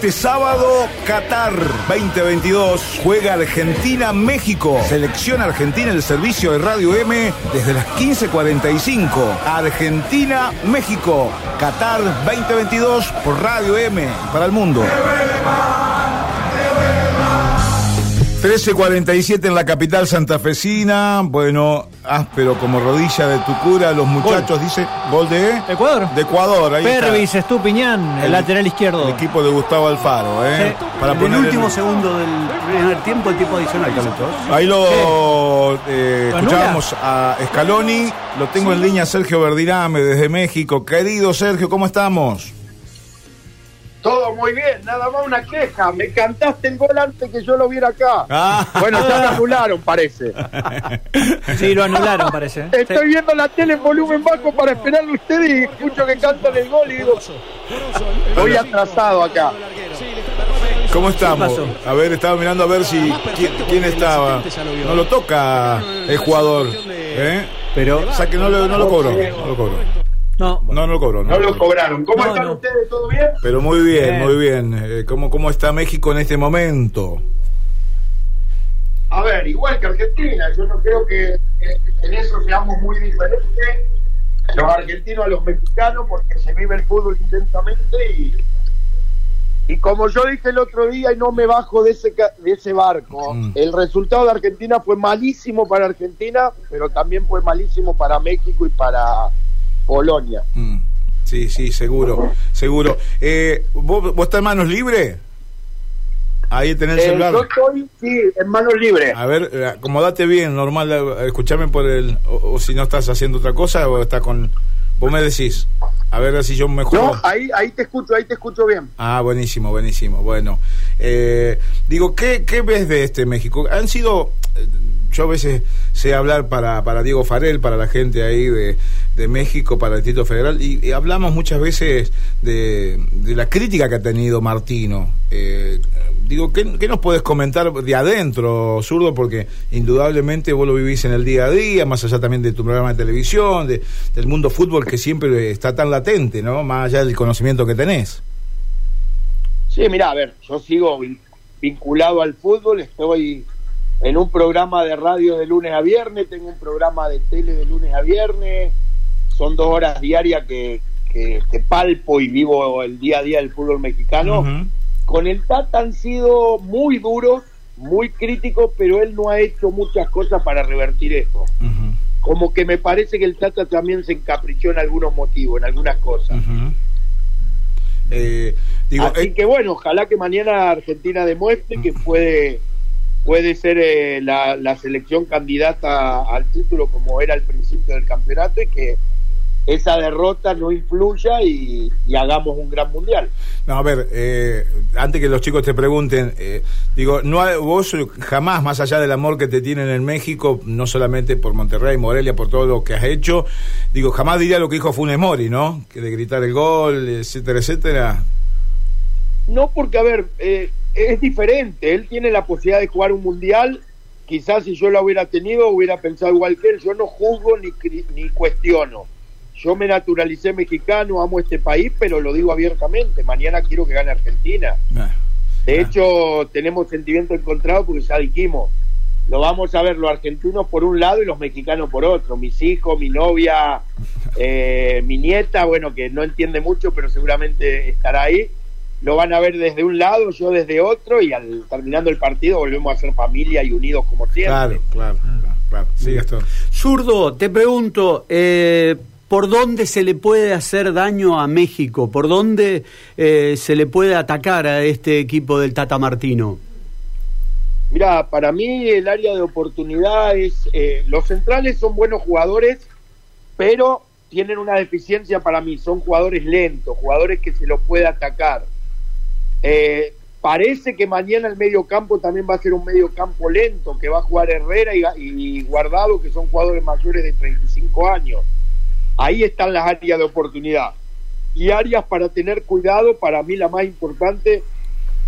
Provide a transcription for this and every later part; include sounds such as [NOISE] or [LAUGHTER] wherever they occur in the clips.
Este sábado, Qatar 2022 juega Argentina-México. Selección Argentina el servicio de Radio M desde las 15.45. Argentina-México. Qatar 2022 por Radio M para el mundo. 13.47 en la capital santafesina. Bueno, áspero como rodilla de tu cura. Los muchachos dicen gol de Ecuador. De Ecuador. Ahí Pervis, Estupiñán, el, El- lateral izquierdo. El equipo de Gustavo Alfaro, ¿eh? Sí. Para En el último segundo del primer tiempo, el tiempo adicional, Carlitos. Ahí lo eh, ¿Lo escuchábamos a Scaloni. Lo tengo en línea Sergio Verdirame desde México. Querido Sergio, ¿cómo estamos? Todo muy bien, nada más una queja. Me cantaste el gol antes que yo lo viera acá. Ah. Bueno, ya lo anularon, parece. Sí, lo anularon, parece. Estoy viendo la tele en volumen bajo para esperarle a ustedes y escucho que cantan el gol y digo, estoy atrasado acá. ¿Cómo estamos? A ver, estaba mirando a ver si quién, quién estaba. No lo toca el jugador. ¿eh? Pero. O sea que no lo, no lo cobró. No lo cobró. No. No, no lo cobró. No lo cobraron. ¿Cómo No, están no. ustedes? ¿Todo bien? Pero muy bien, Bien. muy bien. Eh, ¿cómo, ¿Cómo está México en este momento? A ver, igual que Argentina, yo no creo que en eso seamos muy diferentes los argentinos a los mexicanos porque se vive el fútbol intensamente y, y como yo dije el otro día y no me bajo de ese, ca- de ese barco, Mm. el resultado de Argentina fue malísimo para Argentina, pero también fue malísimo para México y para Polonia. Mm, Sí, sí, seguro, seguro. Eh, ¿vos, ¿Vos estás en manos libres? Ahí tenés el Eh, celular. yo estoy, sí, en manos libres. A ver, eh, acomodate bien, normal, eh, escuchame por el... O, o si no estás haciendo otra cosa o estás con... Vos me decís. A ver si yo mejor... No, ahí, ahí te escucho, ahí te escucho bien. Ah, buenísimo, buenísimo. Bueno, eh, digo, ¿qué, ¿qué ves de este México? Han sido, yo a veces sé hablar para, para Diego Farel, para la gente ahí de, de México, para el Distrito Federal, y, hablamos muchas veces de, de la crítica que ha tenido Martino. Eh, digo, ¿qué, ¿qué nos puedes comentar de adentro, zurdo? Porque indudablemente vos lo vivís en el día a día, más allá también de tu programa de televisión, de, del mundo fútbol que siempre está tan latente, ¿no? Más allá del conocimiento que tenés. Sí, mira, a ver, yo sigo vin- vinculado al fútbol, estoy en un programa de radio de lunes a viernes, tengo un programa de tele de lunes a viernes, son dos horas diarias que, que, que palpo y vivo el día a día del fútbol mexicano. Con el Tata han sido muy duros, muy críticos, pero él no ha hecho muchas cosas para revertir esto. Ujú, Como que me parece que el Tata también se encaprichó en algunos motivos, en algunas cosas. Eh, digo, Así eh, que bueno, ojalá que mañana Argentina demuestre que puede puede ser eh, la, la selección candidata al título como era al principio del campeonato y que esa derrota no influya y, y hagamos un gran mundial. no, a ver, eh, antes que los chicos te pregunten, eh, digo, no vos jamás, más allá del amor que te tienen en México, no solamente por Monterrey, Morelia, por todo lo que has hecho, digo, jamás diría lo que dijo Funes Mori, ¿no? Que de gritar el gol, etcétera, etcétera. No porque, a ver, eh, es diferente, él tiene la posibilidad de jugar un mundial, quizás si yo la hubiera tenido hubiera pensado igual que él, yo no juzgo ni, ni cuestiono. Yo me naturalicé mexicano, amo este país, pero lo digo abiertamente, mañana quiero que gane Argentina. Ah, De Ah. hecho, tenemos sentimiento encontrado porque ya dijimos, lo vamos a ver los argentinos por un lado y los mexicanos por otro. Mis hijos, mi novia, [LAUGHS] eh, mi nieta, bueno, que no entiende mucho, pero seguramente estará ahí. Lo van a ver desde un lado, yo desde otro, y al terminando el partido volvemos a ser familia y unidos como siempre. Claro, claro, claro, claro. Sí, Gastón. Zurdo, te pregunto, eh, ¿por dónde se le puede hacer daño a México? ¿Por dónde eh, se le puede atacar a este equipo del Tata Martino? Mira, para mí el área de oportunidad es, eh, los centrales son buenos jugadores, pero tienen una deficiencia para mí, son jugadores lentos, jugadores que se los puede atacar. Eh, parece que mañana el medio campo también va a ser un medio campo lento, que va a jugar Herrera y, Guardado, que son jugadores mayores de 35 años. Ahí están las áreas de oportunidad. Y áreas para tener cuidado, para mí la más importante,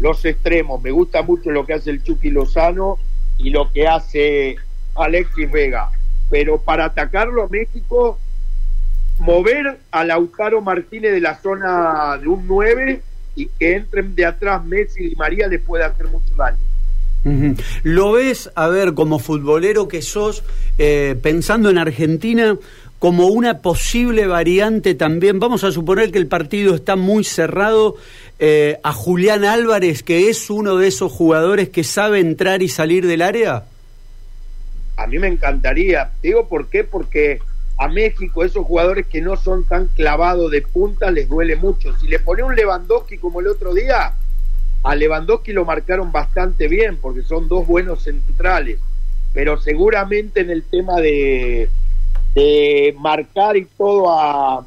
los extremos. Me gusta mucho lo que hace el Chucky Lozano y lo que hace Alexis Vega. Pero para atacarlo a México, mover a Lautaro Martínez de la zona de un 9 y que entren de atrás Messi y María les puede hacer mucho daño. ¿Lo ves, a ver, como futbolero que sos, eh, pensando en Argentina, como una posible variante también? Vamos a suponer que el partido está muy cerrado eh, a Julián Álvarez, que es uno de esos jugadores que sabe entrar y salir del área. A mí me encantaría. Digo por qué, porque a México esos jugadores que no son tan clavados de punta les duele mucho. Si le pone un Lewandowski como el otro día, a Lewandowski lo marcaron bastante bien porque son dos buenos centrales. Pero seguramente en el tema de, marcar y todo a,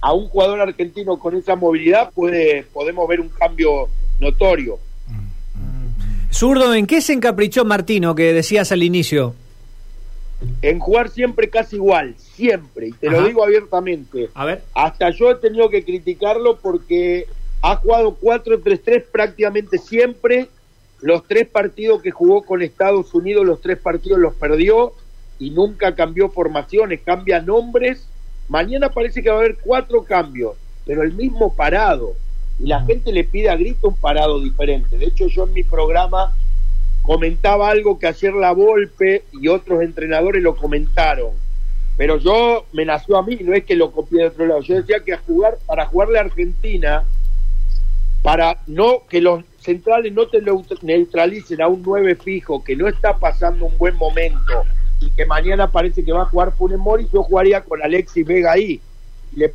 a un jugador argentino con esa movilidad puede podemos ver un cambio notorio. Zurdo, ¿en qué se encaprichó Martino que decías al inicio? En jugar siempre casi igual, siempre, y te lo digo abiertamente. A ver. Hasta yo he tenido que criticarlo porque ha jugado 4-3-3 prácticamente siempre. Los tres partidos que jugó con Estados Unidos, los tres partidos los perdió y nunca cambió formaciones, cambia nombres. Mañana parece que va a haber cuatro cambios, pero el mismo parado. Y la gente le pide a grito un parado diferente. De hecho, yo en mi programa comentaba algo que ayer la Volpe y otros entrenadores lo comentaron. Pero yo me nació a mí, no es que lo copié de otro lado. Yo decía que a jugar, para jugarle a Argentina, para no que los centrales no te neut- neutralicen a un 9 fijo que no está pasando un buen momento y que mañana parece que va a jugar Funes Mori, yo jugaría con Alexis Vega ahí. Le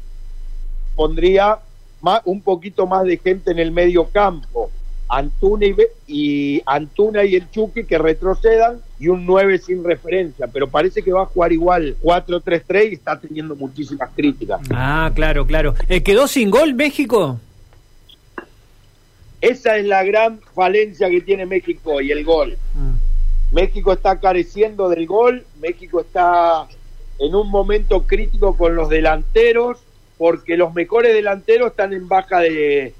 pondría más, un poquito más de gente en el medio campo. Antuna y, Antuna y el Chucky que retrocedan y un 9 sin referencia, pero parece que va a jugar igual 4-3-3 y está teniendo muchísimas críticas. Ah, claro, claro. Eh, ¿Quedó sin gol México? Esa es la gran falencia que tiene México y el gol. México está careciendo del gol, México está en un momento crítico con los delanteros, porque los mejores delanteros están en baja de,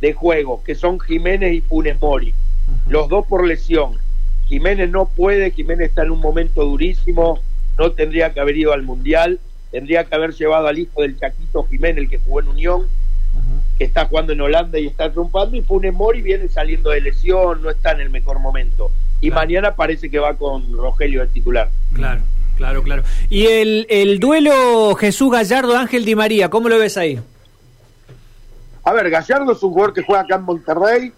de juego, que son Jiménez y Funes Mori, los dos por lesión. Jiménez no puede, Jiménez está en un momento durísimo, no tendría que haber ido al Mundial, tendría que haber llevado al hijo del Chaquito Jiménez, el que jugó en Unión, que está jugando en Holanda y está triunfando, y Funes Mori viene saliendo de lesión, no está en el mejor momento. Y Claro. mañana parece que va con Rogelio de titular. Claro, claro, claro. Y el, el duelo Jesús Gallardo Ángel Di María, ¿cómo lo ves ahí? A ver, Gallardo es un jugador que juega acá en Monterrey.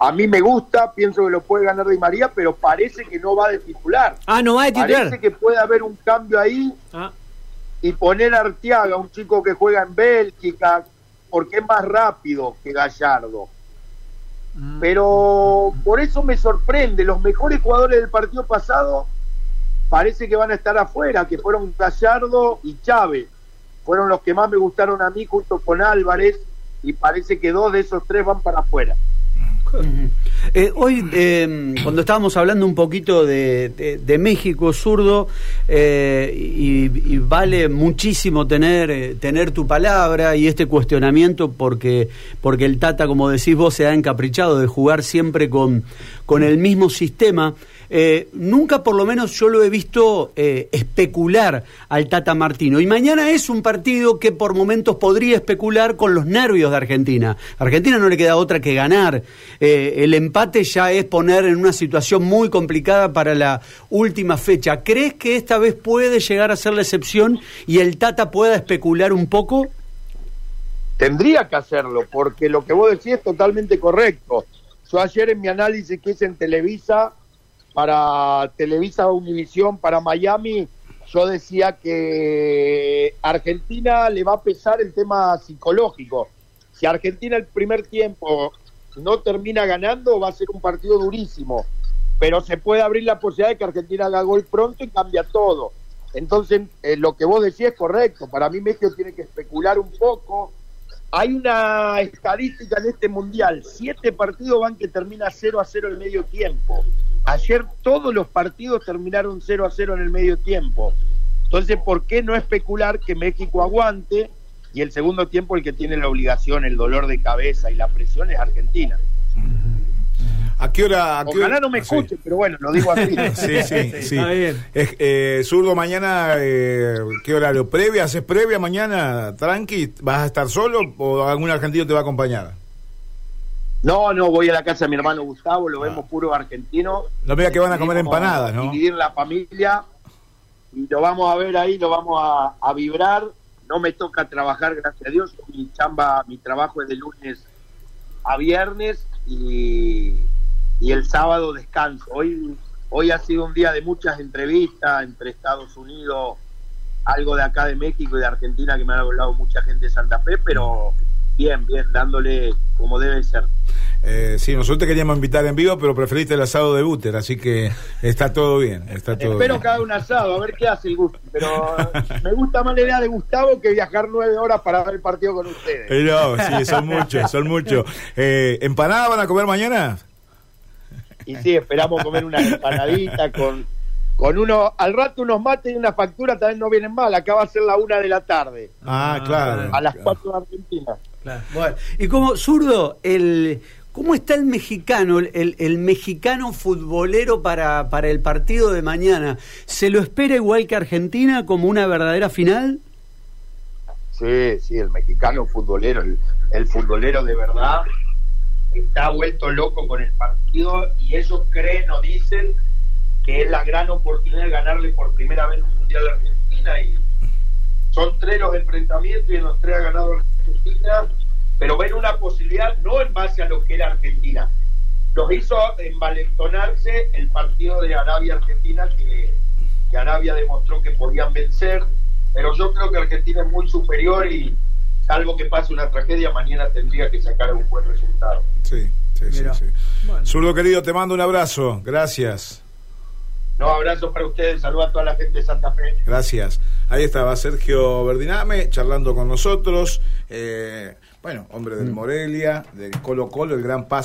A mí me gusta, pienso que lo puede ganar Di María, pero parece que no va de titular. Ah, no va de titular. Parece que puede haber un cambio ahí Ah, y poner a Arteaga, un chico que juega en Bélgica, porque es más rápido que Gallardo. mm. Pero por eso me sorprende, los mejores jugadores del partido pasado parece que van a estar afuera, que fueron Gallardo y Chávez. Fueron los que más me gustaron a mí junto con Álvarez y parece que dos de esos tres van para afuera. Eh, hoy, eh, cuando estábamos hablando un poquito de, México zurdo, eh, y, y vale muchísimo tener, tener tu palabra y este cuestionamiento, porque, porque el Tata, como decís vos, se ha encaprichado de jugar siempre con, con el mismo sistema. Eh, nunca, por lo menos, yo lo he visto eh, especular al Tata Martino. Y mañana es un partido que por momentos podría especular con los nervios de Argentina. A Argentina no le queda otra que ganar. Eh, el empate ya es poner en una situación muy complicada para la última fecha. ¿Crees que esta vez puede llegar a ser la excepción y el Tata pueda especular un poco? Tendría que hacerlo, porque lo que vos decís es totalmente correcto. Yo ayer en mi análisis que hice en Televisa, para Televisa Univisión, para Miami, yo decía que Argentina le va a pesar el tema psicológico. Si Argentina el primer tiempo no termina ganando, va a ser un partido durísimo. Pero se puede abrir la posibilidad de que Argentina haga gol pronto y cambia todo. Entonces, eh, lo que vos decís es correcto. Para mí México tiene que especular un poco. Hay una estadística en este mundial. Siete partidos van que termina 0 a 0 el medio tiempo. Ayer todos los partidos terminaron 0 a 0 en el medio tiempo. Entonces, ¿por qué no especular que México aguante y el segundo tiempo el que tiene la obligación, el dolor de cabeza y la presión es Argentina? ¿A qué hora? A qué Ojalá hora- no me Ah, sí. escuchen, pero bueno, lo digo así. [LAUGHS] Sí, sí, sí. Está bien. Es- eh, Zurdo, mañana, eh, ¿qué horario? ¿Previa? ¿Haces previa mañana? ¿Tranqui? ¿Vas a estar solo o algún argentino te va a acompañar? No, no, voy a la casa de mi hermano Gustavo, lo vemos puro argentino. No vea que van a comer empanadas, ¿no? Dividir la familia y lo vamos a ver ahí, lo vamos a, a vibrar. No me toca trabajar, gracias a Dios. Mi chamba, mi trabajo es de lunes a viernes y, y el sábado descanso. Hoy, hoy ha sido un día de muchas entrevistas entre Estados Unidos, algo de acá de México y de Argentina que me ha hablado mucha gente de Santa Fe, pero bien, bien, dándole como debe ser. Eh, sí, nosotros te queríamos invitar en vivo, pero preferiste el asado de Búter, así que está todo bien, está todo Espero bien. que haga un asado, a ver qué hace el Gusti. Pero me gusta más la idea de Gustavo que viajar nueve horas para ver el partido con ustedes. Eh, no, sí, son muchos, son muchos. Eh, ¿Empanada van a comer mañana? Y sí, esperamos comer una empanadita con, con uno, al rato unos mates y una factura también no vienen mal. Acá va a ser la una de la tarde, Ah, claro. a las cuatro de Argentina. Claro. Bueno, y como zurdo, el ¿cómo está el mexicano, el, el mexicano futbolero para, para el partido de mañana? ¿Se lo espera igual que Argentina como una verdadera final? Sí, sí, el mexicano futbolero, el, el futbolero de verdad está vuelto loco con el partido y ellos creen o dicen que es la gran oportunidad de ganarle por primera vez un mundial a Argentina y son tres los enfrentamientos y en los tres ha ganado Argentina, pero ven una posibilidad no en base a lo que era Argentina. Los hizo envalentonarse el partido de Arabia-Argentina que, que Arabia demostró que podían vencer, pero yo creo que Argentina es muy superior y salvo que pase una tragedia, mañana tendría que sacar un buen resultado. Sí, sí, sí, sí. Bueno. Zurdo querido, te mando un abrazo. Gracias. No, abrazos para ustedes, saludos a toda la gente de Santa Fe. Gracias. Ahí estaba Sergio Verdiname charlando con nosotros. Eh, bueno, hombre del Morelia, del Colo Colo, el gran paso.